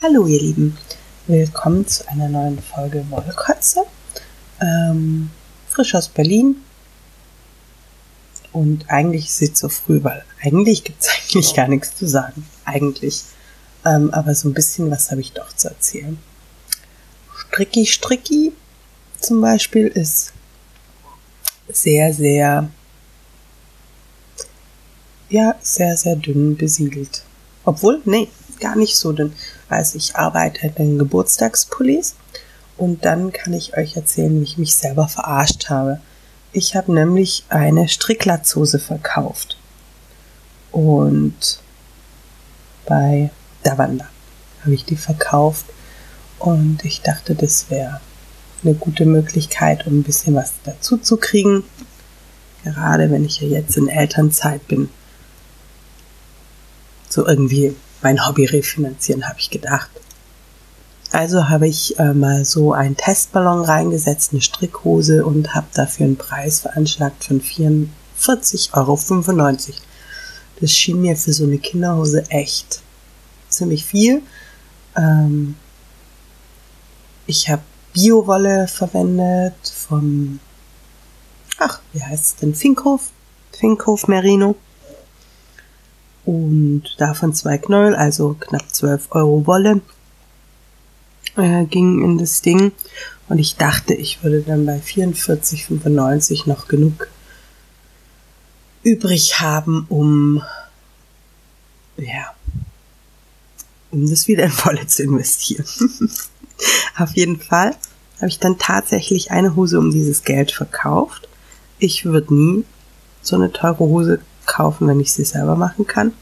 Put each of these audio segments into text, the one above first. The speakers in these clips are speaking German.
Hallo ihr Lieben, willkommen zu einer neuen Folge Wollkotze. Ähm, frisch aus Berlin. Und eigentlich ist sie zu früh, weil eigentlich gibt es eigentlich gar nichts zu sagen. Eigentlich. Ähm, aber so ein bisschen was habe ich doch zu erzählen. Stricky Stricky zum Beispiel ist sehr, sehr, ja, sehr, sehr dünn besiedelt. Obwohl, nee, gar nicht so dünn. Also ich arbeite in den Geburtstagspullis und dann kann ich euch erzählen, wie ich mich selber verarscht habe. Ich habe nämlich eine Stricklatzhose verkauft. Und bei Davanda habe ich die verkauft. Und ich dachte, das wäre eine gute Möglichkeit, um ein bisschen was dazu zu kriegen. Gerade wenn ich ja jetzt in Elternzeit bin. So irgendwie mein Hobby refinanzieren, habe ich gedacht. Also habe ich äh, mal so einen Testballon reingesetzt, eine Strickhose und habe dafür einen Preis veranschlagt von 44,95 Euro. Das schien mir für so eine Kinderhose echt ziemlich viel. Ähm, ich habe Biowolle verwendet vom, ach, wie heißt es denn, Finkhof, Finkhof Merino. Und davon zwei Knäuel, also knapp 12 Euro Wolle, äh, ging in das Ding. Und ich dachte, ich würde dann bei 44,95 noch genug übrig haben, um, ja, um das wieder in Wolle zu investieren. Auf jeden Fall habe ich dann tatsächlich eine Hose um dieses Geld verkauft. Ich würde nie so eine teure Hose kaufen, wenn ich sie selber machen kann.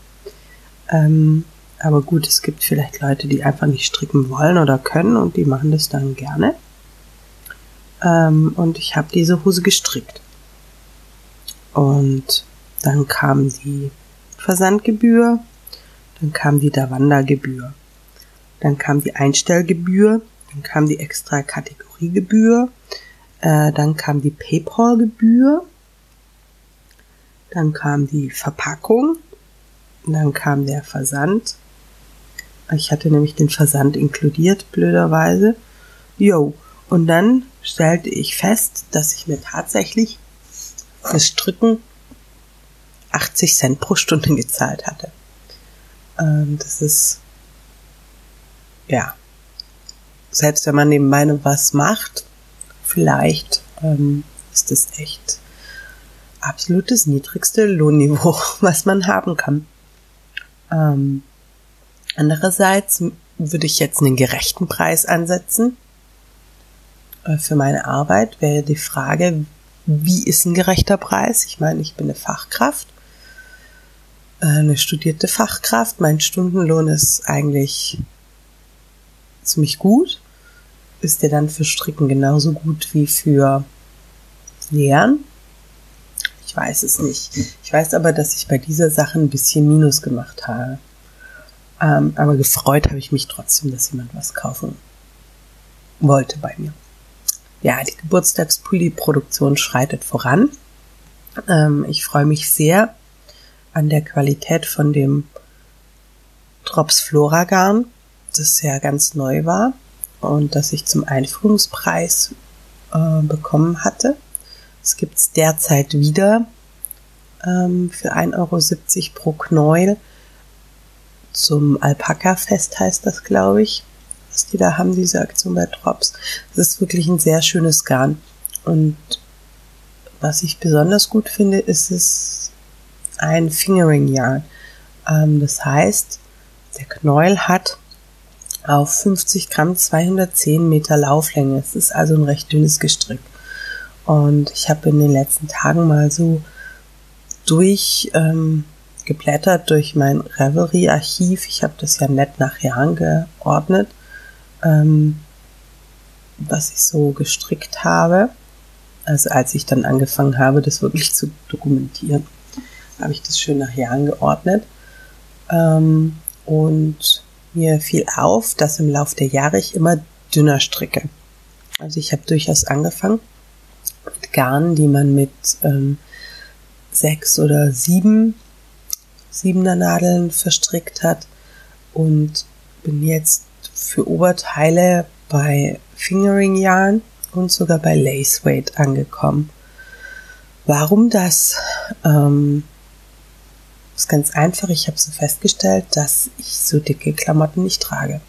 Ähm, aber gut, es gibt vielleicht Leute, die einfach nicht stricken wollen oder können und die machen das dann gerne. Ähm, und ich habe diese Hose gestrickt. Und dann kam die Versandgebühr, dann kam die Davanda-Gebühr, dann kam die Einstellgebühr, dann kam die extra Kategoriegebühr, äh, dann kam die PayPal-Gebühr, dann kam die Verpackung, dann kam der Versand. Ich hatte nämlich den Versand inkludiert, blöderweise. Jo. Und dann stellte ich fest, dass ich mir tatsächlich fürs Stricken 80 Cent pro Stunde gezahlt hatte. Ähm, das ist, ja, selbst wenn man nebenbei noch was macht, vielleicht ähm, ist das echt absolutes niedrigste Lohnniveau, was man haben kann. Ähm, andererseits würde ich jetzt einen gerechten Preis ansetzen. Äh, für meine Arbeit wäre die Frage, wie ist ein gerechter Preis? Ich meine, ich bin eine Fachkraft, äh, eine studierte Fachkraft. Mein Stundenlohn ist eigentlich ziemlich gut. Ist der dann für Stricken genauso gut wie für Lehren? Ich weiß es nicht. Ich weiß aber, dass ich bei dieser Sache ein bisschen Minus gemacht habe. Ähm, aber gefreut habe ich mich trotzdem, dass jemand was kaufen wollte bei mir. Ja, die Geburtstagspulli-Produktion schreitet voran. Ähm, ich freue mich sehr an der Qualität von dem Drops Flora Garn, das ja ganz neu war und das ich zum Einführungspreis äh, bekommen hatte. Es gibt es derzeit wieder ähm, für 1,70 Euro pro Knäuel. Zum Alpaka-Fest heißt das, glaube ich, was die da haben, diese Aktion bei Drops. Das ist wirklich ein sehr schönes Garn. Und was ich besonders gut finde, ist es ein Fingering Yarn. Ähm, das heißt, der Knäuel hat auf 50 Gramm 210 Meter Lauflänge. Es ist also ein recht dünnes Gestrick. Und ich habe in den letzten Tagen mal so durch ähm, geblättert durch mein Revelry-Archiv. Ich habe das ja nett nach Jahren geordnet, ähm, was ich so gestrickt habe. Also als ich dann angefangen habe, das wirklich zu dokumentieren, habe ich das schön nach Jahren geordnet. Ähm, und mir fiel auf, dass im Laufe der Jahre ich immer dünner stricke. Also ich habe durchaus angefangen Garn, die man mit ähm, sechs oder sieben siebener Nadeln verstrickt hat und bin jetzt für Oberteile bei Fingering Yarn und sogar bei Lace Weight angekommen. Warum das? Ähm, ist ganz einfach. Ich habe so festgestellt, dass ich so dicke Klamotten nicht trage.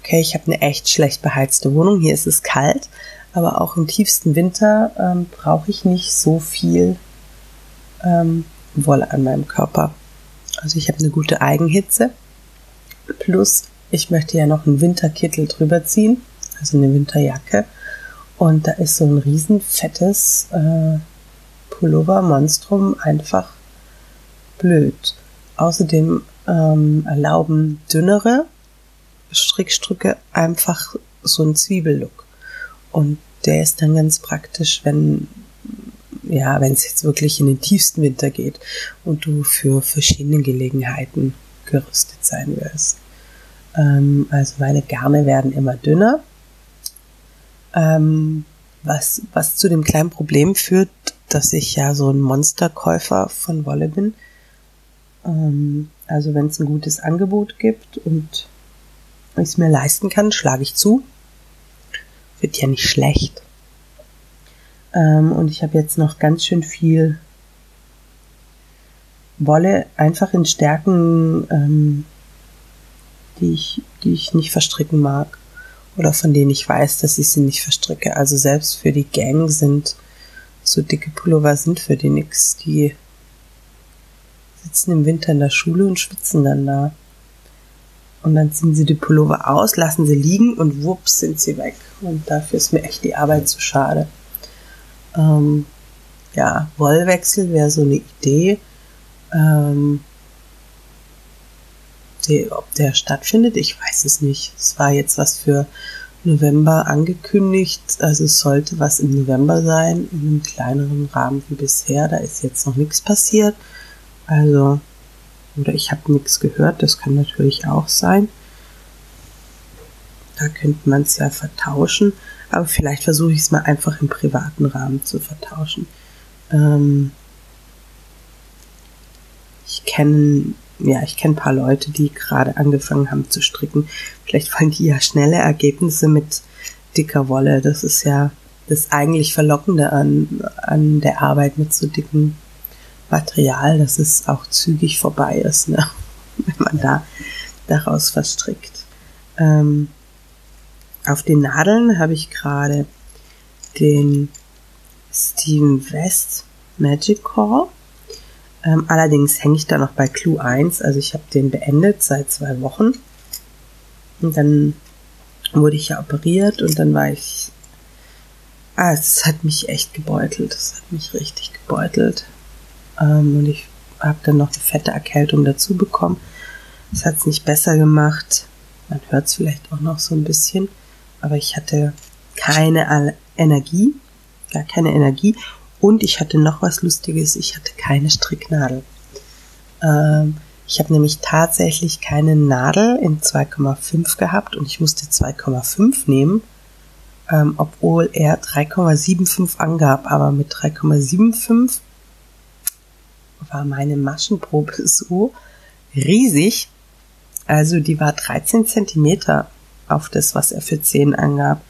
Okay, ich habe eine echt schlecht beheizte Wohnung. Hier ist es kalt, aber auch im tiefsten Winter ähm, brauche ich nicht so viel ähm, Wolle an meinem Körper. Also ich habe eine gute Eigenhitze. Plus, ich möchte ja noch einen Winterkittel drüber ziehen, also eine Winterjacke. Und da ist so ein riesen fettes äh, Pullover-Monstrum einfach blöd. Außerdem ähm, erlauben dünnere Strickstücke einfach so einen Zwiebellook. Und der ist dann ganz praktisch, wenn ja, wenn es jetzt wirklich in den tiefsten Winter geht und du für verschiedene Gelegenheiten gerüstet sein willst. Ähm, also meine Garne werden immer dünner, ähm, was, was zu dem kleinen Problem führt, dass ich ja so ein Monsterkäufer von Wolle bin. Ähm, also wenn es ein gutes Angebot gibt und ich es mir leisten kann, schlage ich zu. Wird ja nicht schlecht. Ähm, und ich habe jetzt noch ganz schön viel Wolle einfach in Stärken, ähm, die ich, die ich nicht verstricken mag. Oder von denen ich weiß, dass ich sie nicht verstricke. Also selbst für die Gang sind so dicke Pullover sind für die nix. Die sitzen im Winter in der Schule und schwitzen dann da. Und dann ziehen sie die Pullover aus, lassen sie liegen und wups sind sie weg. Und dafür ist mir echt die Arbeit zu schade. Ähm, ja, Wollwechsel wäre so eine Idee. Ähm, die, ob der stattfindet, ich weiß es nicht. Es war jetzt was für November angekündigt. Also es sollte was im November sein, in einem kleineren Rahmen wie bisher. Da ist jetzt noch nichts passiert. Also, oder ich habe nichts gehört, das kann natürlich auch sein. Da könnte man es ja vertauschen, aber vielleicht versuche ich es mal einfach im privaten Rahmen zu vertauschen. Ähm ich kenne ja, ich kenne ein paar Leute, die gerade angefangen haben zu stricken. Vielleicht wollen die ja schnelle Ergebnisse mit dicker Wolle. Das ist ja das eigentlich Verlockende an, an der Arbeit mit so dicken Material, dass es auch zügig vorbei ist, ne? wenn man da daraus verstrickt. Ähm, auf den Nadeln habe ich gerade den Steven West Magic Core ähm, allerdings hänge ich da noch bei Clue 1, also ich habe den beendet seit zwei Wochen. Und dann wurde ich ja operiert und dann war ich. Ah, es hat mich echt gebeutelt. Es hat mich richtig gebeutelt. Ähm, und ich habe dann noch eine fette Erkältung dazu bekommen. Das hat es nicht besser gemacht. Man hört es vielleicht auch noch so ein bisschen. Aber ich hatte keine Energie, gar keine Energie und ich hatte noch was Lustiges, ich hatte keine Stricknadel. Ähm, ich habe nämlich tatsächlich keine Nadel in 2,5 gehabt und ich musste 2,5 nehmen, ähm, obwohl er 3,75 angab. Aber mit 3,75 war meine Maschenprobe so riesig. Also die war 13 Zentimeter auf das, was er für 10 angab.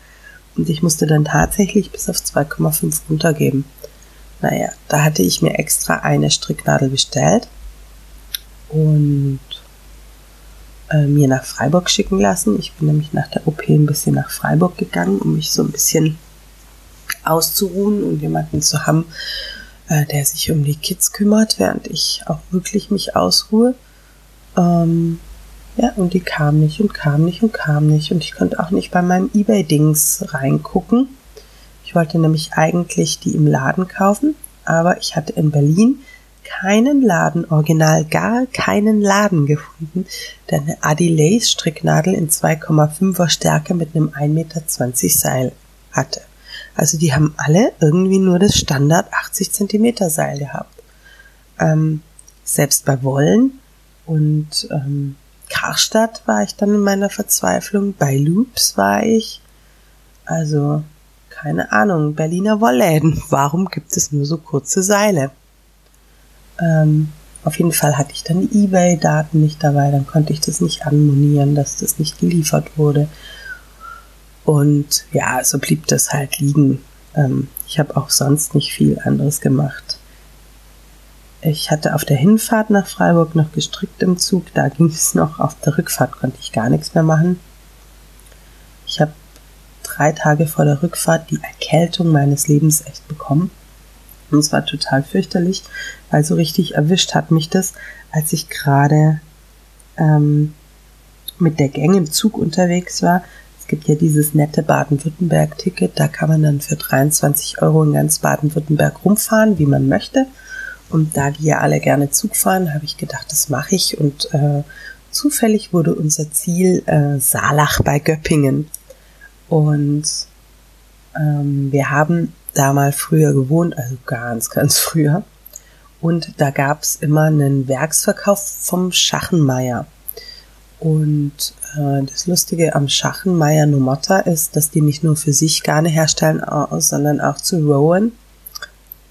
Und ich musste dann tatsächlich bis auf 2,5 runtergeben. Naja, da hatte ich mir extra eine Stricknadel bestellt und äh, mir nach Freiburg schicken lassen. Ich bin nämlich nach der OP ein bisschen nach Freiburg gegangen, um mich so ein bisschen auszuruhen und jemanden zu haben, äh, der sich um die Kids kümmert, während ich auch wirklich mich ausruhe. Ähm, ja, und die kam nicht und kam nicht und kam nicht und ich konnte auch nicht bei meinem eBay-Dings reingucken. Ich wollte nämlich eigentlich die im Laden kaufen, aber ich hatte in Berlin keinen Laden, original gar keinen Laden gefunden, der eine Adelaide Stricknadel in 2,5er Stärke mit einem 1,20 Meter Seil hatte. Also die haben alle irgendwie nur das Standard 80 Zentimeter Seil gehabt. Ähm, selbst bei Wollen und ähm, Karstadt war ich dann in meiner Verzweiflung, bei Loops war ich. Also keine Ahnung, Berliner Wollläden. Warum gibt es nur so kurze Seile? Ähm, Auf jeden Fall hatte ich dann die eBay-Daten nicht dabei, dann konnte ich das nicht anmonieren, dass das nicht geliefert wurde. Und ja, so blieb das halt liegen. Ähm, ich habe auch sonst nicht viel anderes gemacht. Ich hatte auf der Hinfahrt nach Freiburg noch gestrickt im Zug, da ging es noch. Auf der Rückfahrt konnte ich gar nichts mehr machen. Ich habe drei Tage vor der Rückfahrt die Erkältung meines Lebens echt bekommen. Und es war total fürchterlich, weil so richtig erwischt hat mich das, als ich gerade ähm, mit der Gang im Zug unterwegs war. Es gibt ja dieses nette Baden-Württemberg-Ticket, da kann man dann für 23 Euro in ganz Baden-Württemberg rumfahren, wie man möchte. Und da die ja alle gerne Zug fahren, habe ich gedacht, das mache ich. Und äh, zufällig wurde unser Ziel äh, Saalach bei Göppingen. Und ähm, wir haben da mal früher gewohnt, also ganz, ganz früher. Und da gab's immer einen Werksverkauf vom Schachenmeier. Und äh, das Lustige am Schachenmeier Nomotta ist, dass die nicht nur für sich Garne herstellen, sondern auch zu Rowan.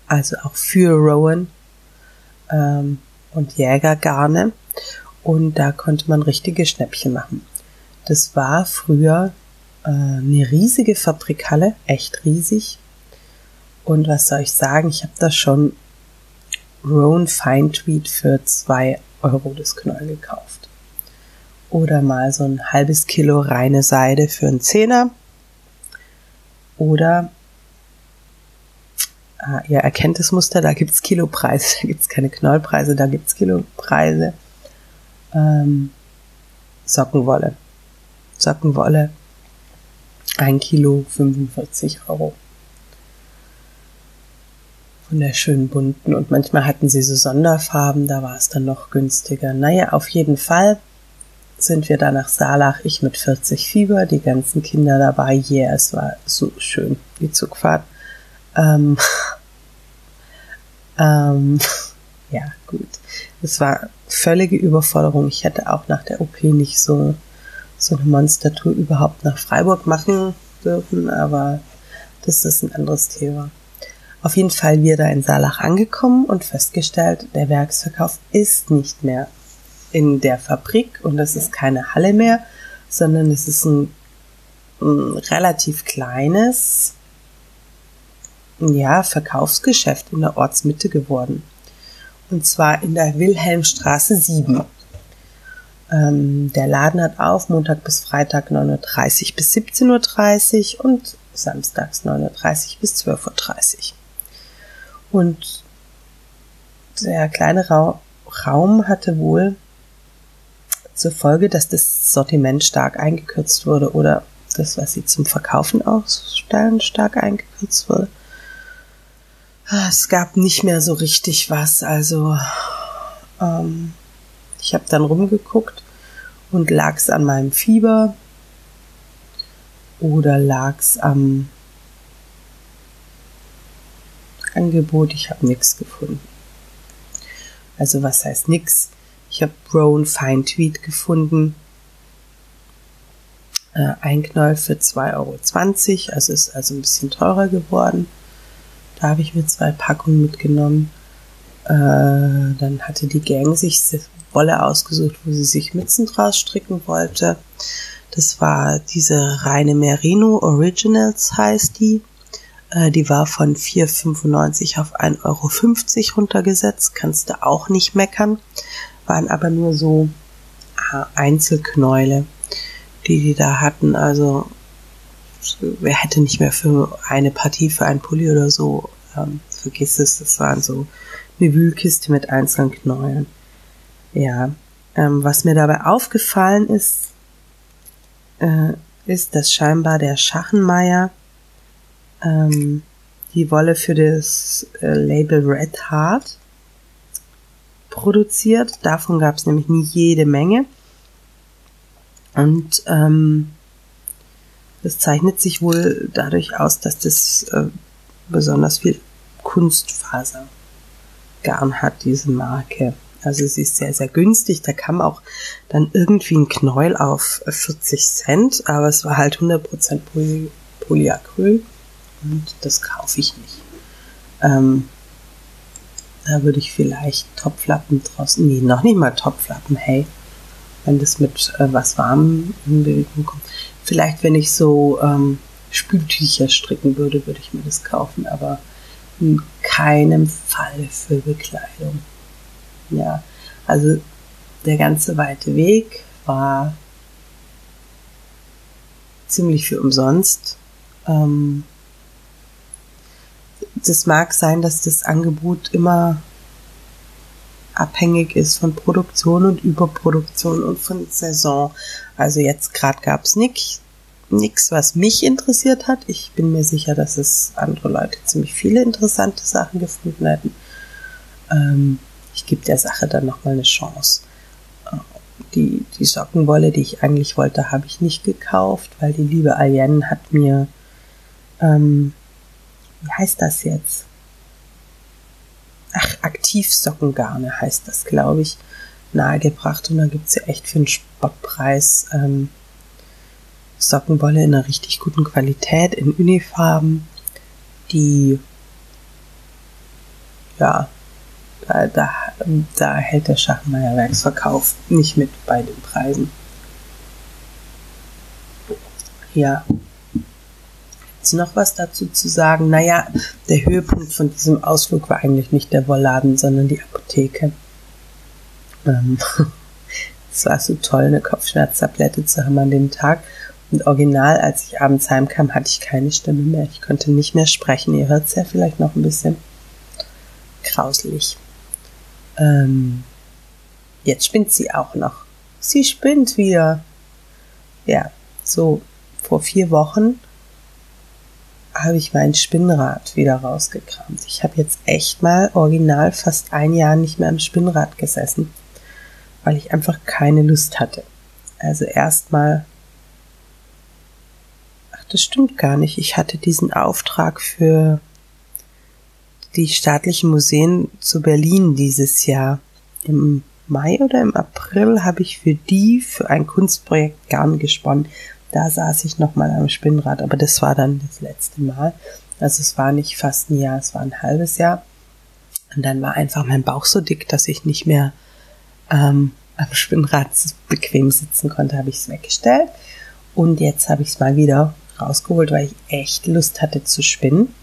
Also auch für Rowan ähm, und Jägergarne. Und da konnte man richtige Schnäppchen machen. Das war früher äh, eine riesige Fabrikhalle, echt riesig. Und was soll ich sagen, ich habe da schon Roan Fine Tweed für zwei Euro das Knäuel gekauft. Oder mal so ein halbes Kilo reine Seide für einen Zehner. Oder ah, ihr erkennt das Muster, da gibt's Kilopreise, da gibt's keine Knollpreise, da gibt's Kilopreise. Ähm, Sockenwolle. Sockenwolle ein Kilo 45 Euro. Von der schönen bunten. Und manchmal hatten sie so Sonderfarben, da war es dann noch günstiger. Naja, auf jeden Fall sind wir da nach Saalach, ich mit 40 Fieber, die ganzen Kinder dabei. Yeah, es war so schön, die Zugfahrt. Ähm, ähm, ja, gut. Es war völlige Überforderung. Ich hätte auch nach der OP nicht so so eine Monstertour überhaupt nach Freiburg machen dürfen, aber das ist ein anderes Thema. Auf jeden Fall wir da in Saalach angekommen und festgestellt, der Werksverkauf ist nicht mehr in der Fabrik und es ist keine Halle mehr, sondern es ist ein, ein relativ kleines, ja, Verkaufsgeschäft in der Ortsmitte geworden. Und zwar in der Wilhelmstraße 7. Ähm, der Laden hat auf Montag bis Freitag 9.30 Uhr bis 17.30 Uhr und samstags 9.30 Uhr bis 12.30 Uhr. Und der kleine Ra Raum hatte wohl zur Folge, dass das Sortiment stark eingekürzt wurde oder das, was sie zum Verkaufen ausstellen, stark eingekürzt wurde. Ah, es gab nicht mehr so richtig was, also ähm, ich habe dann rumgeguckt und lag's an meinem Fieber oder lag's am Angebot. Ich habe nichts gefunden. Also was heißt nix? Ich habe Brown Fine Tweed gefunden. Äh, ein Knäuel für 2,20 Euro. Also ist also ein bisschen teurer geworden. Da habe ich mir zwei Packungen mitgenommen. Äh, dann hatte die Gang sich Wolle ausgesucht, wo sie sich Mützen draus stricken wollte. Das war diese reine Merino Originals heißt die. Äh, die war von 4,95 auf 1,50 Euro runtergesetzt. Kannst du auch nicht meckern. Waren aber nur so äh, Einzelknäule, die die da hatten. Also wer hätte nicht mehr für eine Partie, für einen Pulli oder so, ähm, vergiss es, das waren so eine Wühlkiste mit einzelnen Knäulen. Ja, ähm, was mir dabei aufgefallen ist, äh, ist, dass scheinbar der Schachenmeier ähm, die Wolle für das äh, Label Red Heart produziert. Davon gab es nämlich nie jede Menge. Und ähm, das zeichnet sich wohl dadurch aus, dass das äh, besonders viel Kunstfaser Garn hat, diese Marke. Also sie ist sehr, sehr günstig. Da kam auch dann irgendwie ein Knäuel auf 40 Cent, aber es war halt 100% Poly Polyacryl und das kaufe ich nicht. Ähm, Da würde ich vielleicht Topflappen draußen, nee, noch nicht mal Topflappen, hey, wenn das mit äh, was Warmem in Bewegung kommt. Vielleicht, wenn ich so ähm, Spültücher stricken würde, würde ich mir das kaufen, aber in keinem Fall für Bekleidung. Ja, also der ganze weite Weg war ziemlich für umsonst. Ähm, das mag sein, dass das Angebot immer abhängig ist von Produktion und Überproduktion und von Saison. Also jetzt gerade gab es nichts, nichts, was mich interessiert hat. Ich bin mir sicher, dass es andere Leute ziemlich viele interessante Sachen gefunden hätten. Ähm, ich gebe der Sache dann nochmal eine Chance. Äh, die, die Sockenwolle, die ich eigentlich wollte, habe ich nicht gekauft, weil die liebe Alien hat mir, ähm, wie heißt das jetzt? Ach, Aktivsockengarne heißt das, glaube ich, nahegebracht. Und da gibt's ja echt für einen Spottpreis ähm, Sockenwolle in einer richtig guten Qualität, in Unifarben, die ja, da, da, da hält der Schachmeier Werksverkauf nicht mit bei den Preisen. Ja. Jetzt noch was dazu zu sagen. Naja, der Höhepunkt von diesem Ausflug war eigentlich nicht der Wollladen, sondern die Apotheke. Ähm, es war so toll, eine Kopfschmerztablette zu haben an dem Tag. Und original, als ich abends heimkam, hatte ich keine Stimme mehr. Ich konnte nicht mehr sprechen. Ihr hört es ja vielleicht noch ein bisschen grauselig. Ähm, jetzt spinnt sie auch noch. Sie spinnt wieder. Ja, so vor vier Wochen habe ich mein Spinnrad wieder rausgekramt. Ich habe jetzt echt mal original fast ein Jahr nicht mehr am Spinnrad gesessen, weil ich einfach keine Lust hatte. Also erstmal das stimmt gar nicht. Ich hatte diesen Auftrag für die staatlichen Museen zu Berlin dieses Jahr. Im Mai oder im April habe ich für die für ein Kunstprojekt Garn gesponnen. Da saß ich nochmal am Spinnrad, aber das war dann das letzte Mal. Also es war nicht fast ein Jahr, es war ein halbes Jahr. Und dann war einfach mein Bauch so dick, dass ich nicht mehr ähm, am Spinnrad bequem sitzen konnte, habe ich es weggestellt. Und jetzt habe ich es mal wieder rausgeholt, weil ich echt Lust hatte zu spinnen.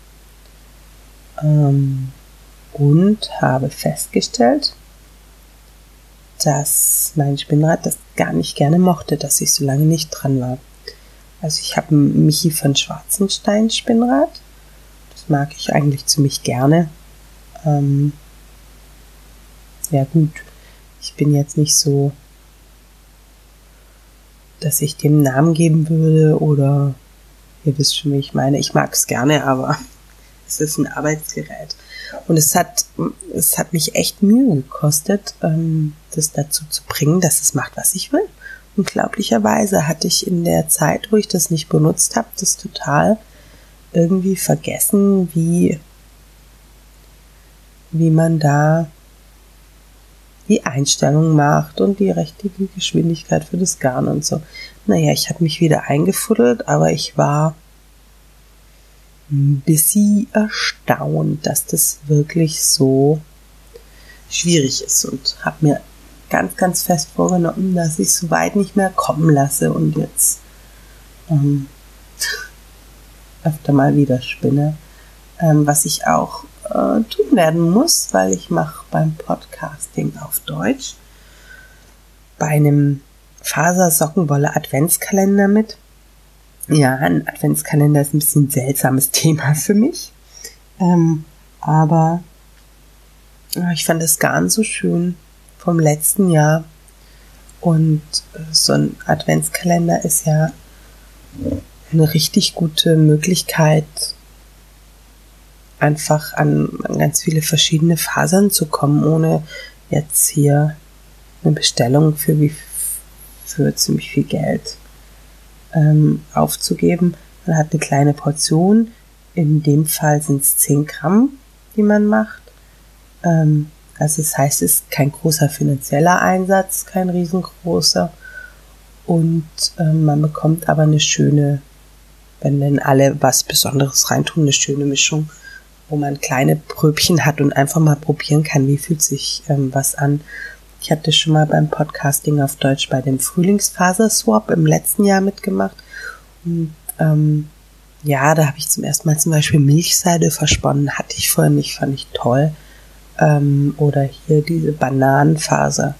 Ähm, und habe festgestellt, dass mein Spinnrad das gar nicht gerne mochte, dass ich so lange nicht dran war. Also ich habe ein Michi von Schwarzenstein Spinnrad. Das mag ich eigentlich ziemlich gerne. Ähm, ja gut, ich bin jetzt nicht so, dass ich dem Namen geben würde oder Ihr wisst schon, wie ich meine. Ich mag es gerne, aber es ist ein Arbeitsgerät. Und es hat, es hat mich echt Mühe gekostet, ähm, das dazu zu bringen, dass es macht, was ich will. Unglaublicherweise hatte ich in der Zeit, wo ich das nicht benutzt habe, das total irgendwie vergessen, wie, wie man da die Einstellung macht und die richtige Geschwindigkeit für das Garn und so. Naja, ich habe mich wieder eingefuddelt, aber ich war ein bisschen erstaunt, dass das wirklich so schwierig ist und habe mir ganz, ganz fest vorgenommen, dass ich so weit nicht mehr kommen lasse und jetzt ähm, öfter mal wieder spinne. Ähm, was ich auch äh, tun werden muss, weil ich mache beim Podcasting auf Deutsch bei einem Faser-Sockenwolle Adventskalender mit. Ja, ein Adventskalender ist ein bisschen ein seltsames Thema für mich. Ähm, aber ich fand das Garn so schön vom letzten Jahr. Und äh, so ein Adventskalender ist ja eine richtig gute Möglichkeit, einfach an, an ganz viele verschiedene Fasern zu kommen, ohne jetzt hier eine Bestellung für wie für ziemlich viel Geld ähm, aufzugeben. Man hat eine kleine Portion. In dem Fall sind es 10 Gramm, die man macht. Ähm, also das heißt, es ist kein großer finanzieller Einsatz, kein riesengroßer. Und ähm, man bekommt aber eine schöne, wenn denn alle was Besonderes reintun, eine schöne Mischung wo man kleine Pröbchen hat und einfach mal probieren kann, wie fühlt sich ähm, was an. Ich hatte schon mal beim Podcasting auf Deutsch bei dem Frühlingsfaser-Swap im letzten Jahr mitgemacht. Und ähm, ja, da habe ich zum ersten Mal zum Beispiel Milchseide versponnen. Hatte ich vorher nicht, fand ich toll. Ähm, oder hier diese Bananenfaser.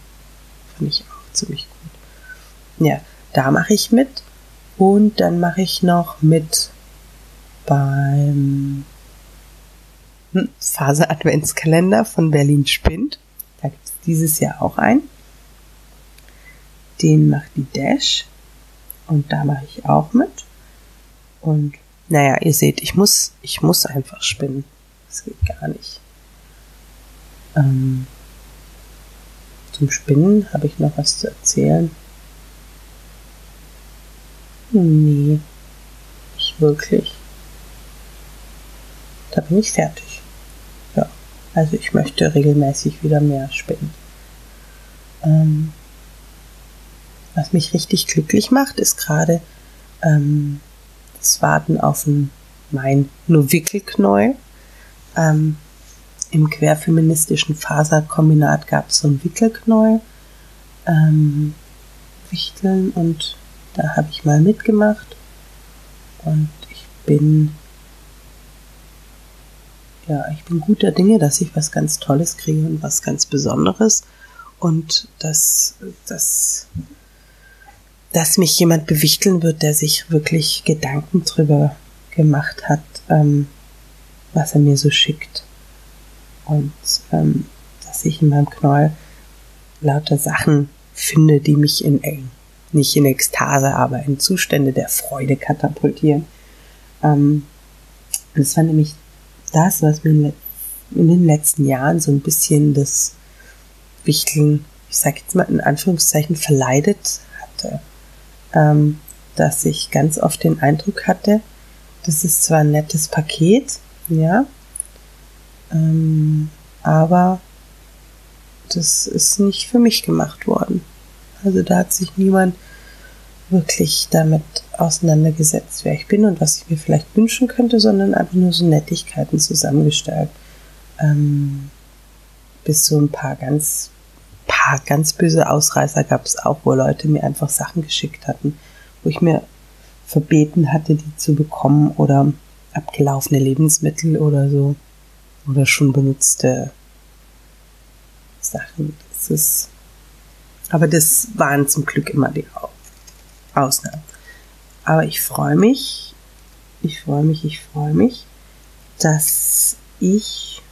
Fand ich auch ziemlich gut. Ja, da mache ich mit. Und dann mache ich noch mit beim Phase Adventskalender von Berlin Spinnt. Da gibt es dieses Jahr auch einen. Den macht die Dash. Und da mache ich auch mit. Und naja, ihr seht, ich muss, ich muss einfach spinnen. Das geht gar nicht. Ähm, zum Spinnen habe ich noch was zu erzählen. Nee, nicht wirklich. Da bin ich fertig. Ja, also ich möchte regelmäßig wieder mehr spinnen. Ähm, was mich richtig glücklich macht, ist gerade ähm, das Warten auf ein, mein nur Wickelknäuel. Ähm, Im querfeministischen Faserkombinat gab es so ein Wickelknäuel. Ähm, Wichteln und da habe ich mal mitgemacht und ich bin ja, ich bin guter Dinge, dass ich was ganz Tolles kriege und was ganz Besonderes und dass, dass, dass mich jemand bewichteln wird, der sich wirklich Gedanken drüber gemacht hat, ähm, was er mir so schickt. Und ähm, dass ich in meinem Knoll lauter Sachen finde, die mich in nicht in Ekstase, aber in Zustände der Freude katapultieren. Ähm, das war nämlich das, was mir in den letzten Jahren so ein bisschen das Wichteln, ich sag jetzt mal in Anführungszeichen, verleidet hatte. Ähm, dass ich ganz oft den Eindruck hatte, das ist zwar ein nettes Paket, ja, ähm, aber das ist nicht für mich gemacht worden. Also da hat sich niemand wirklich damit auseinandergesetzt, wer ich bin und was ich mir vielleicht wünschen könnte, sondern einfach nur so Nettigkeiten zusammengestellt. Ähm, bis so ein paar ganz, paar ganz böse Ausreißer gab es auch, wo Leute mir einfach Sachen geschickt hatten, wo ich mir verbeten hatte, die zu bekommen oder abgelaufene Lebensmittel oder so oder schon benutzte Sachen. Das ist aber das waren zum Glück immer die Ausnahmen. Aber ich freue mich, ich freue mich, ich freue mich, dass ich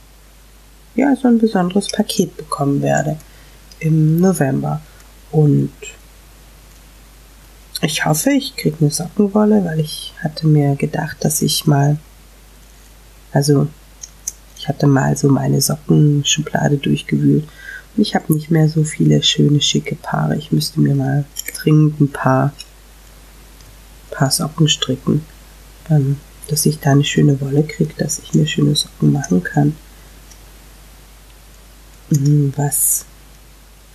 ja so ein besonderes Paket bekommen werde im November. Und ich hoffe, ich kriege eine Sockenwolle, weil ich hatte mir gedacht, dass ich mal, also ich hatte mal so meine Sockenschublade durchgewühlt und ich habe nicht mehr so viele schöne, schicke Paare. Ich müsste mir mal dringend ein paar, paar Socken stricken, ähm, dass ich da eine schöne Wolle kriege, dass ich mir schöne Socken machen kann. Mhm, was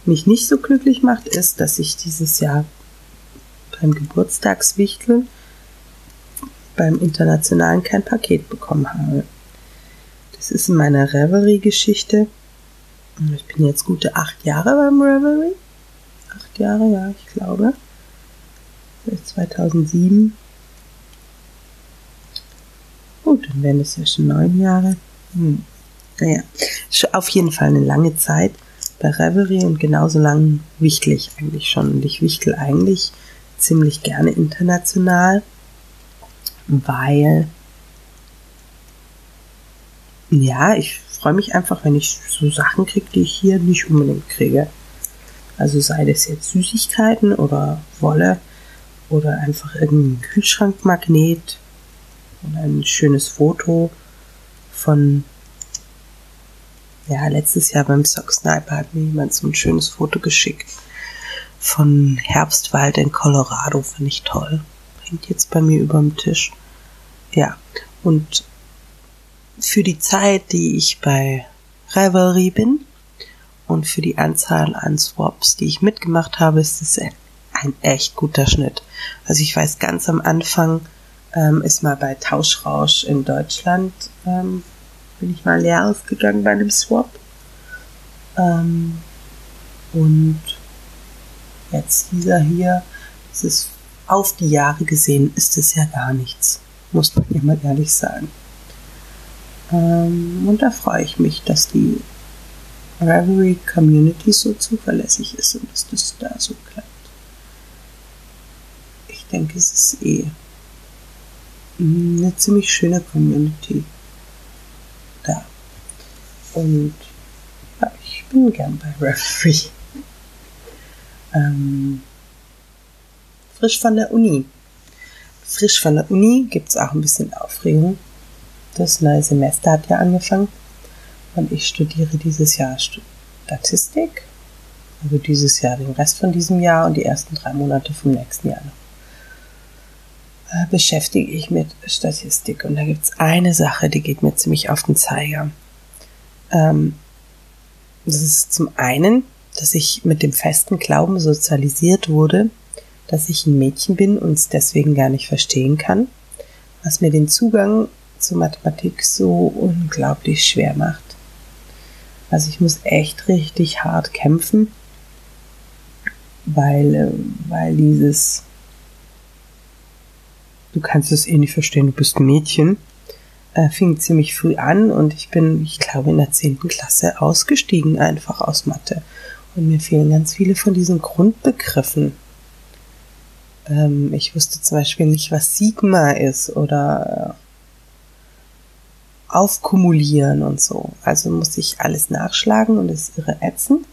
mich nicht so glücklich macht, ist, dass ich dieses Jahr beim Geburtstagswichteln beim Internationalen kein Paket bekommen habe. Das ist in meiner Reverie-Geschichte ich bin jetzt gute acht Jahre beim Reverie. Acht Jahre, ja, ich glaube. Seit 2007. Gut, dann wären es ja schon neun Jahre. Hm. Naja, auf jeden Fall eine lange Zeit bei Reverie und genauso lang wichtel ich eigentlich schon. Und ich wichtel eigentlich ziemlich gerne international, weil ja, ich freue mich einfach, wenn ich so Sachen kriege, die ich hier nicht unbedingt kriege. Also sei das jetzt Süßigkeiten oder Wolle oder einfach irgendein Kühlschrankmagnet oder ein schönes Foto von ja, letztes Jahr beim Sock Sniper hat mir jemand so ein schönes Foto geschickt von Herbstwald in Colorado, finde ich toll. Hängt jetzt bei mir über dem Tisch. Ja, und für die Zeit, die ich bei Revelry bin und für die Anzahl an Swaps, die ich mitgemacht habe, ist es ein echt guter Schnitt. Also ich weiß, ganz am Anfang ähm, ist mal bei Tauschrausch in Deutschland ähm, bin ich mal leer ausgegangen bei einem Swap. Ähm, und jetzt dieser hier, es ist auf die Jahre gesehen, ist es ja gar nichts. Muss man ja mal ehrlich sagen. Ähm, und da freue ich mich, dass die Reverie Community so zuverlässig ist und dass das da so klappt. Ich denke, es ist eh eine ziemlich schöne Community da. Und ja, ich bin gern bei Reverie. Ähm, frisch von der Uni. Frisch von der Uni gibt es auch ein bisschen Aufregung. Das neue Semester hat ja angefangen und ich studiere dieses Jahr Statistik. Also dieses Jahr den Rest von diesem Jahr und die ersten drei Monate vom nächsten Jahr noch. Äh, beschäftige ich mit Statistik und da gibt es eine Sache, die geht mir ziemlich auf den Zeiger. Ähm, das ist zum einen, dass ich mit dem festen Glauben sozialisiert wurde, dass ich ein Mädchen bin und es deswegen gar nicht verstehen kann, was mir den Zugang zur Mathematik so unglaublich schwer macht. Also ich muss echt richtig hart kämpfen, weil, äh, weil dieses, du kannst es eh nicht verstehen, du bist ein Mädchen, äh, fing ziemlich früh an und ich bin, ich glaube, in der zehnten Klasse ausgestiegen einfach aus Mathe. Und mir fehlen ganz viele von diesen Grundbegriffen. Ähm, ich wusste zum Beispiel nicht, was Sigma ist oder aufkumulieren und so. Also muss ich alles nachschlagen und das ist irre ätzend.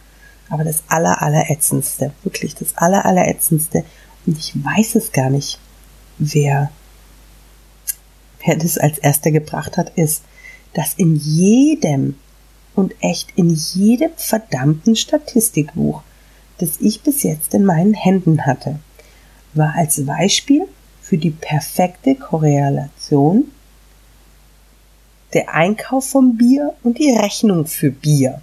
Aber das aller, aller ätzendste, wirklich das aller, aller ätzendste. Und ich weiß es gar nicht, wer, wer das als erster gebracht hat, ist, dass in jedem und echt in jedem verdammten Statistikbuch, das ich bis jetzt in meinen Händen hatte, war als Beispiel für die perfekte Korrelation der Einkauf vom Bier und die Rechnung für Bier.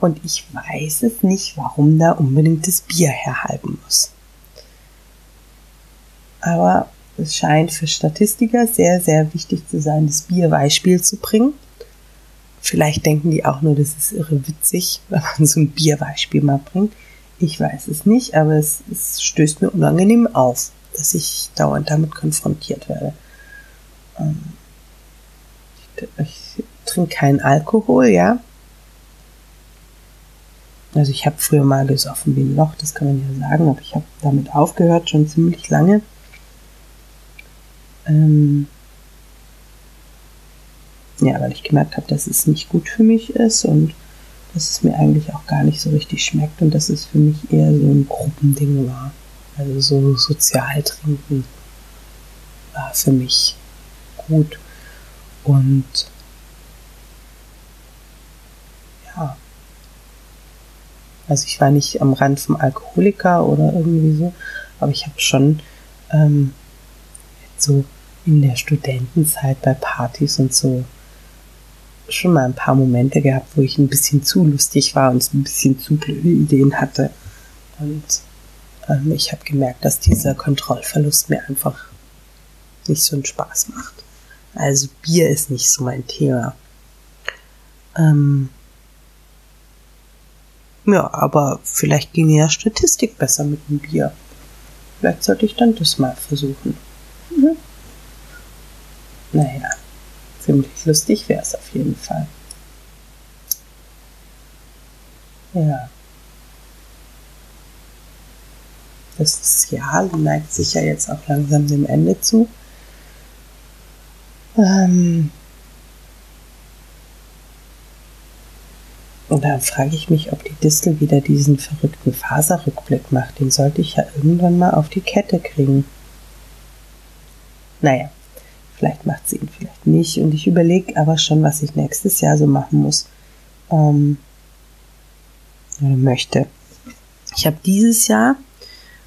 Und ich weiß es nicht, warum da unbedingt das Bier herhalten muss. Aber es scheint für Statistiker sehr, sehr wichtig zu sein, das Bierbeispiel zu bringen. Vielleicht denken die auch nur, das ist irre witzig, wenn man so ein Bierbeispiel mal bringt. Ich weiß es nicht, aber es, es stößt mir unangenehm auf, dass ich dauernd damit konfrontiert werde. Ich trinke keinen Alkohol, ja. Also ich habe früher mal gesoffen wie ein Loch, das kann man ja sagen, aber ich habe damit aufgehört, schon ziemlich lange. Ähm ja, weil ich gemerkt habe, dass es nicht gut für mich ist und dass es mir eigentlich auch gar nicht so richtig schmeckt und dass es für mich eher so ein Gruppending war. Also so sozial trinken war für mich gut. Und ja, also ich war nicht am Rand vom Alkoholiker oder irgendwie so, aber ich habe schon ähm, so in der Studentenzeit bei Partys und so schon mal ein paar Momente gehabt, wo ich ein bisschen zu lustig war und ein bisschen zu blöde Ideen hatte. Und ähm, ich habe gemerkt, dass dieser Kontrollverlust mir einfach nicht so einen Spaß macht. Also Bier ist nicht so mein Thema. Ähm ja, aber vielleicht ginge ja Statistik besser mit dem Bier. Vielleicht sollte ich dann das mal versuchen. Mhm. Naja, ziemlich lustig wäre es auf jeden Fall. Ja. Das Jahr neigt sich ja jetzt auch langsam dem Ende zu. Ähm und dann frage ich mich, ob die Distel wieder diesen verrückten Faserrückblick macht. Den sollte ich ja irgendwann mal auf die Kette kriegen. Naja, vielleicht macht sie ihn vielleicht nicht. Und ich überlege aber schon, was ich nächstes Jahr so machen muss. Ähm, oder möchte. Ich habe dieses Jahr,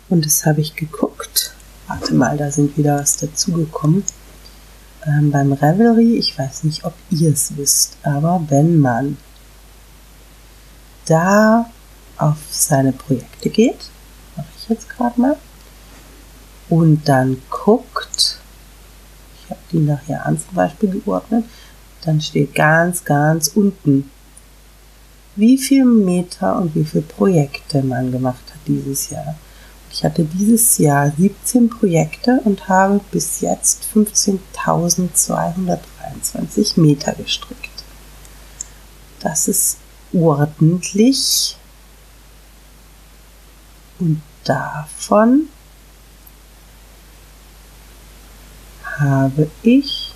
und das habe ich geguckt, warte mal, da sind wieder was dazugekommen ähm, beim Revelry, ich weiß nicht, ob ihr es wisst, aber wenn man da auf seine Projekte geht, mache ich jetzt gerade mal, und dann guckt, ich habe die nach Jahren zum Beispiel geordnet, dann steht ganz, ganz unten, wie viel Meter und wie viele Projekte man gemacht hat dieses Jahr. Ich hatte dieses Jahr 17 Projekte und habe bis jetzt 15.223 Meter gestrickt. Das ist ordentlich. Und davon habe ich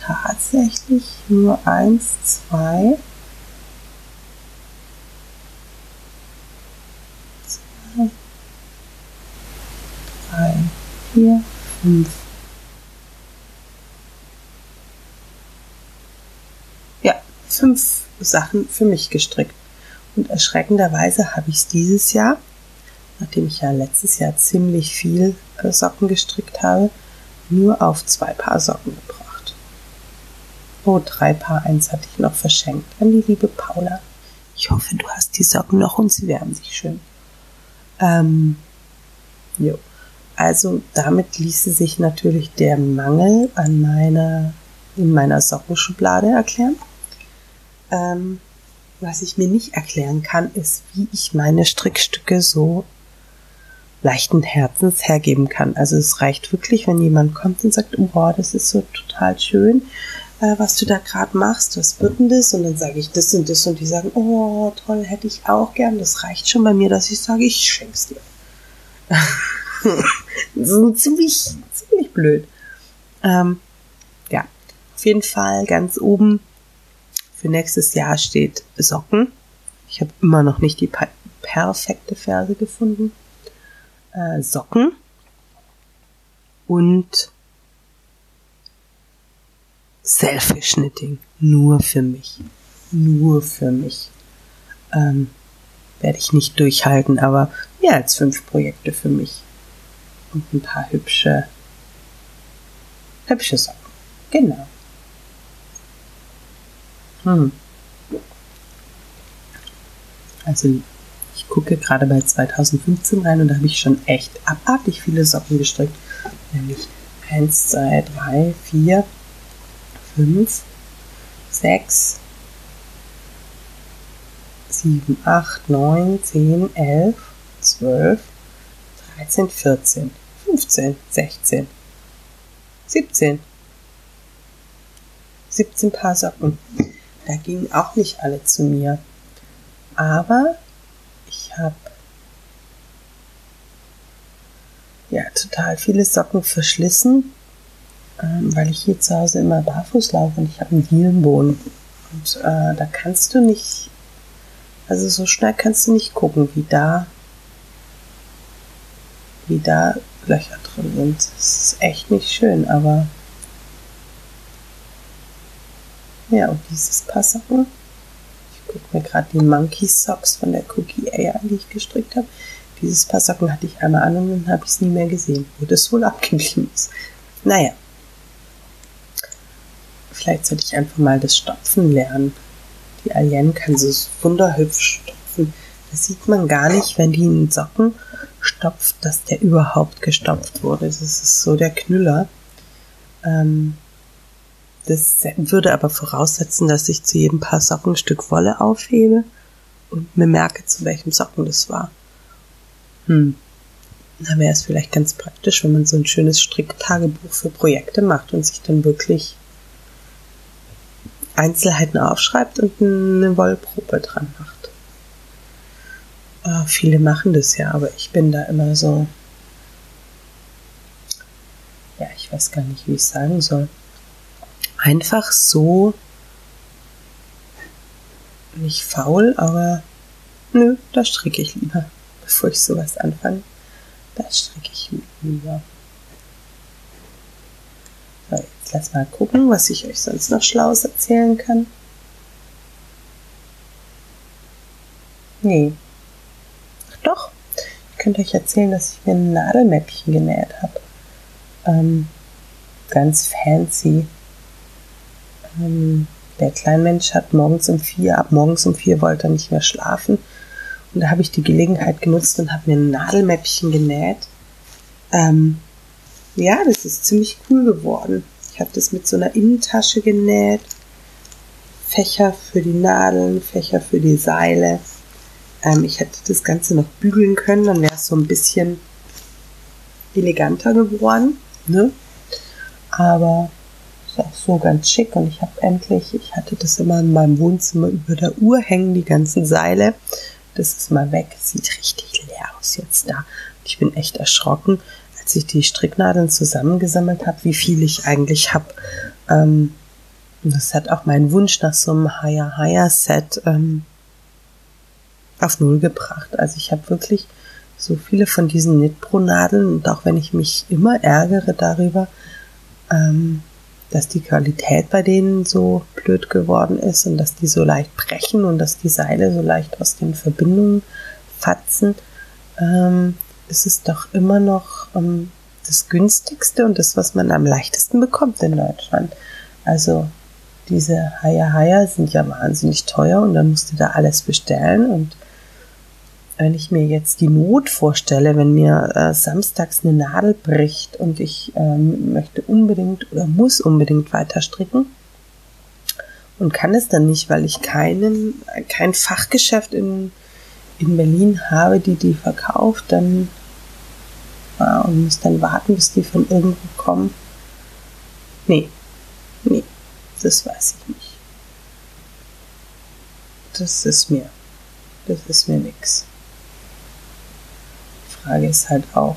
tatsächlich nur eins, zwei, drei, vier, fünf. Ja, fünf Sachen für mich gestrickt. Und erschreckenderweise habe ich es dieses Jahr, nachdem ich ja letztes Jahr ziemlich viel äh, Socken gestrickt habe, nur auf zwei Paar Socken gebracht. Oh, drei Paar, eins hatte ich noch verschenkt an die liebe Paula. Ich hoffe, du hast die Socken noch und sie wärmen sich schön. Ähm, jo. Also damit ließe sich natürlich der Mangel an meiner, in meiner Sockenschublade erklären. Ähm, was ich mir nicht erklären kann, ist, wie ich meine Strickstücke so leichten Herzens hergeben kann. Also es reicht wirklich, wenn jemand kommt und sagt, oh, das ist so total schön, äh, was du da gerade machst, was wird denn das? Und dann sage ich das und das und die sagen, oh, toll, hätte ich auch gern. Das reicht schon bei mir, dass ich sage, ich schenk's dir. ist ziemlich, ziemlich blöd. Ähm, ja, auf jeden Fall ganz oben für nächstes Jahr steht Socken. Ich habe immer noch nicht die perfekte Ferse gefunden. Äh, Socken und Selfish Knitting. Nur für mich. Nur für mich. Ähm, werde ich nicht durchhalten, aber mehr als fünf Projekte für mich. Und ein paar hübsche, hübsche Socken. Genau. Hm. Also ich gucke gerade bei 2015 rein und da habe ich schon echt abartig viele Socken gestrickt. Nämlich 1, 2, 3, 4, 5, 6, 7, 8, 9, 10, 11, 12, 13, 14, 15, 16, 17. 17 Paar Socken. Da gingen auch nicht alle zu mir. Aber ich habe ja total viele Socken verschlissen, ähm, weil ich hier zu Hause immer barfuß laufe und ich habe einen Dielenboden. Und äh, da kannst du nicht, also so schnell kannst du nicht gucken, wie da, wie da Löcher drin sind. Das ist echt nicht schön, aber Ja, und dieses Socken. Ich gucke mir gerade die Monkey Socks von der Cookie A an, die ich gestrickt habe. Dieses Paar Socken hatte ich einmal an und dann habe ich es nie mehr gesehen, wo das wohl abgeblieben ist. Naja. Vielleicht sollte ich einfach mal das Stopfen lernen. Die Alien kann so wunderhübsch stopfen. Das sieht man gar nicht, wenn die einen Socken stopft, dass der überhaupt gestopft wurde. Das ist so der Knüller. Ähm, das würde aber voraussetzen, dass ich zu jedem Paar Socken ein Stück Wolle aufhebe und mir merke, zu welchem Socken das war. Hm. Da wäre es vielleicht ganz praktisch, wenn man so ein schönes Stricktagebuch für Projekte macht und sich dann wirklich Einzelheiten aufschreibt und eine Wollprobe dran macht. Oh, viele machen das ja, aber ich bin da immer so. Ja, ich weiß gar nicht, wie ich sagen soll einfach so nicht faul, aber nö, da stricke ich lieber, bevor ich sowas anfange. Da stricke ich lieber. So, jetzt lass mal gucken, was ich euch sonst noch Schlaues erzählen kann. Nee. Doch, ich könnte euch erzählen, dass ich mir ein Nadelmäppchen genäht habe. Ähm, ganz fancy. Ähm, der Kleinmensch hat morgens um vier, ab morgens um vier wollte er nicht mehr schlafen. Und da habe ich die Gelegenheit genutzt und habe mir ein Nadelmäppchen genäht. Ähm, ja, das ist ziemlich cool geworden. Ich habe das mit so einer Innentasche genäht. Fächer für die Nadeln, Fächer für die Seile. Ähm, ich hätte das Ganze noch bügeln können, dann wäre es so ein bisschen eleganter geworden. Ne? Aber ist auch so ganz schick und ich habe endlich, ich hatte das immer in meinem Wohnzimmer über der Uhr hängen, die ganzen Seile. Das ist mal weg. Sieht richtig leer aus jetzt da. Ich bin echt erschrocken, als ich die Stricknadeln zusammengesammelt habe, wie viel ich eigentlich habe. Ähm, das hat auch meinen Wunsch nach so einem Higher Higher Set ähm, auf Null gebracht. Also ich habe wirklich so viele von diesen Knitpro-Nadeln und auch wenn ich mich immer ärgere darüber, ähm, dass die Qualität bei denen so blöd geworden ist und dass die so leicht brechen und dass die Seile so leicht aus den Verbindungen fatzen, ähm, ist es doch immer noch ähm, das günstigste und das, was man am leichtesten bekommt in Deutschland. Also diese Haya Haya sind ja wahnsinnig teuer und dann musst du da alles bestellen und wenn ich mir jetzt die Not vorstelle, wenn mir äh, samstags eine Nadel bricht und ich ähm, möchte unbedingt oder muss unbedingt weiter stricken und kann es dann nicht, weil ich keinen, kein Fachgeschäft in, in Berlin habe, die die verkauft, dann ja, und muss dann warten, bis die von irgendwo kommen. Nee, nee, das weiß ich nicht. Das ist mir, das ist mir nix. Frage ist halt auch,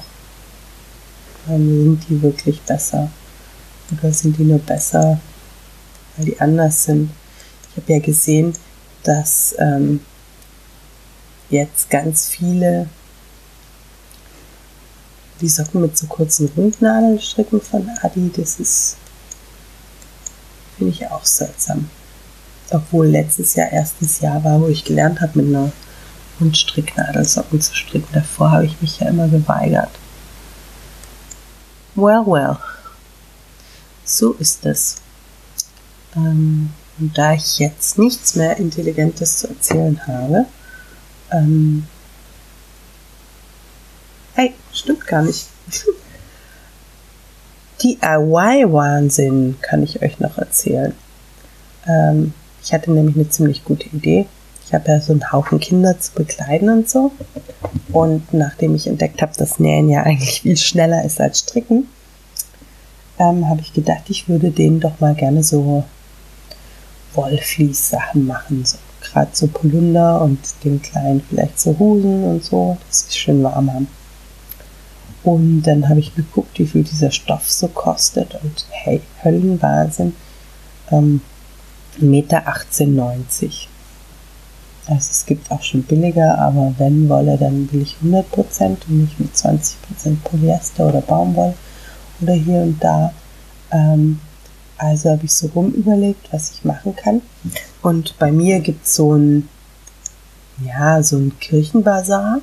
sind die wirklich besser? Oder sind die nur besser, weil die anders sind? Ich habe ja gesehen, dass ähm, jetzt ganz viele die Socken mit so kurzen Rundnadeln stricken von Adi. Das ist, finde ich auch seltsam. Obwohl letztes Jahr erstes Jahr war, wo ich gelernt habe, mit einer und Stricknadelsocken zu stricken. Davor habe ich mich ja immer geweigert. Well, well. So ist es. Ähm, und da ich jetzt nichts mehr Intelligentes zu erzählen habe, ähm, hey, stimmt gar nicht. DIY-Wahnsinn kann ich euch noch erzählen. Ähm, ich hatte nämlich eine ziemlich gute Idee. Ich habe ja so einen Haufen Kinder zu begleiten und so. Und nachdem ich entdeckt habe, dass Nähen ja eigentlich viel schneller ist als Stricken, ähm, habe ich gedacht, ich würde denen doch mal gerne so Wollflies-Sachen machen. So, Gerade so Polunder und den kleinen vielleicht so Hosen und so, dass sie schön warm haben. Und dann habe ich geguckt, wie viel dieser Stoff so kostet. Und hey, Höllenwahnsinn. Ähm, 1,1890 Meter. Also es gibt auch schon billiger, aber wenn Wolle, dann will ich 100% und nicht mit 20% Polyester oder Baumwolle oder hier und da. Ähm, also habe ich so rumüberlegt, was ich machen kann. Und bei mir gibt es so ein, ja, so ein Kirchenbazar.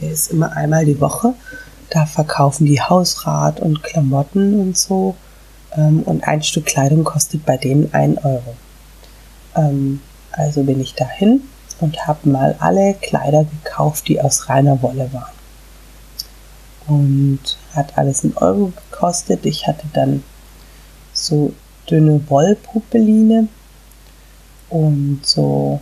Der ist immer einmal die Woche. Da verkaufen die Hausrat und Klamotten und so. Ähm, und ein Stück Kleidung kostet bei denen 1 Euro. Ähm, also bin ich dahin und habe mal alle Kleider gekauft, die aus reiner Wolle waren. Und hat alles in Euro gekostet. Ich hatte dann so dünne Wollpupeline und so,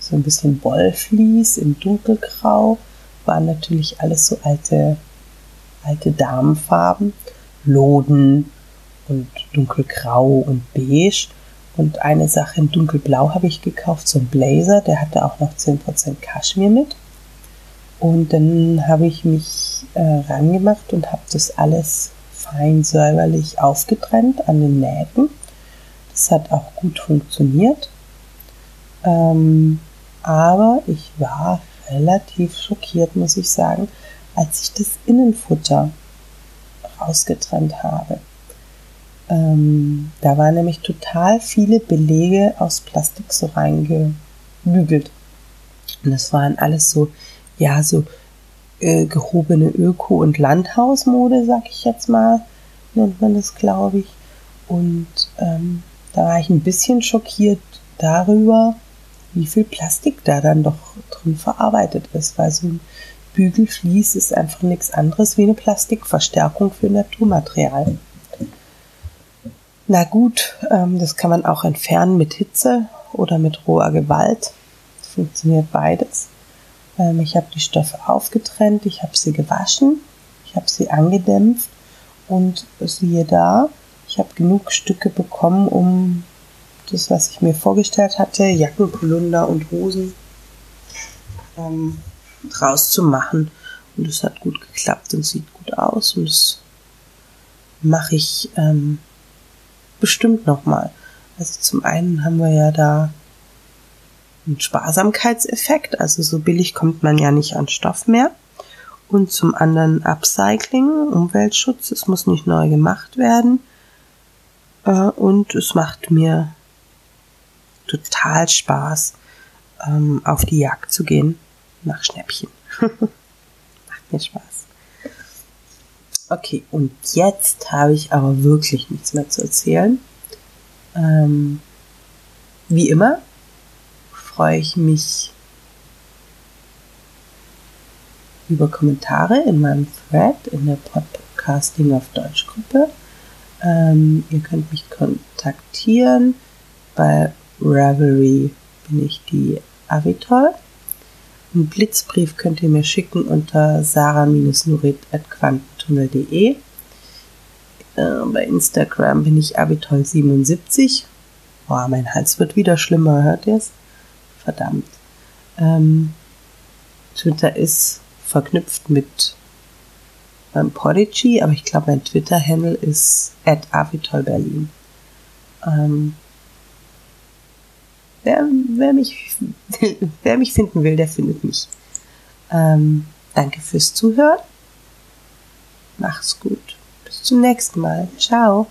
so ein bisschen Wollflies im dunkelgrau. Waren natürlich alles so alte, alte Damenfarben. Loden und dunkelgrau und beige. Und eine Sache in dunkelblau habe ich gekauft, so ein Blazer, der hatte auch noch 10% Kaschmir mit. Und dann habe ich mich äh, rangemacht und habe das alles fein säuberlich aufgetrennt an den Nähten. Das hat auch gut funktioniert. Ähm, aber ich war relativ schockiert, muss ich sagen, als ich das Innenfutter rausgetrennt habe. Ähm, da waren nämlich total viele Belege aus Plastik so reingebügelt. Und das waren alles so, ja, so äh, gehobene Öko- und Landhausmode, sag ich jetzt mal, nennt man das, glaube ich. Und ähm, da war ich ein bisschen schockiert darüber, wie viel Plastik da dann doch drin verarbeitet ist, weil so ein Bügelflies ist einfach nichts anderes wie eine Plastikverstärkung für Naturmaterial. Na gut, ähm, das kann man auch entfernen mit Hitze oder mit roher Gewalt. Funktioniert beides. Ähm, ich habe die Stoffe aufgetrennt, ich habe sie gewaschen, ich habe sie angedämpft und siehe da, ich habe genug Stücke bekommen, um das, was ich mir vorgestellt hatte, Jacken, Polunder und Hosen, ähm, draus zu machen. Und es hat gut geklappt und sieht gut aus und das mache ich ähm, bestimmt nochmal. Also zum einen haben wir ja da einen Sparsamkeitseffekt, also so billig kommt man ja nicht an Stoff mehr. Und zum anderen Upcycling, Umweltschutz, es muss nicht neu gemacht werden. Äh, und es macht mir total Spaß, ähm, auf die Jagd zu gehen nach Schnäppchen. macht mir Spaß. Okay, und jetzt habe ich aber wirklich nichts mehr zu erzählen. Ähm, wie immer freue ich mich über Kommentare in meinem Thread in der Podcasting auf Deutsch Gruppe. Ähm, ihr könnt mich kontaktieren. Bei Ravelry bin ich die Avitol. Einen Blitzbrief könnt ihr mir schicken unter sarah-nurit.quantentunnel.de. Äh, bei Instagram bin ich avitol77. Boah, mein Hals wird wieder schlimmer, hört ihr es? Verdammt. Ähm, Twitter ist verknüpft mit ähm, Prodigy, aber ich glaube, mein Twitter-Handle ist at avitolberlin. Ähm, wer, wer, mich, wer mich finden will, der findet mich. Ähm, danke fürs Zuhören. Mach's gut. Bis zum nächsten Mal. Ciao.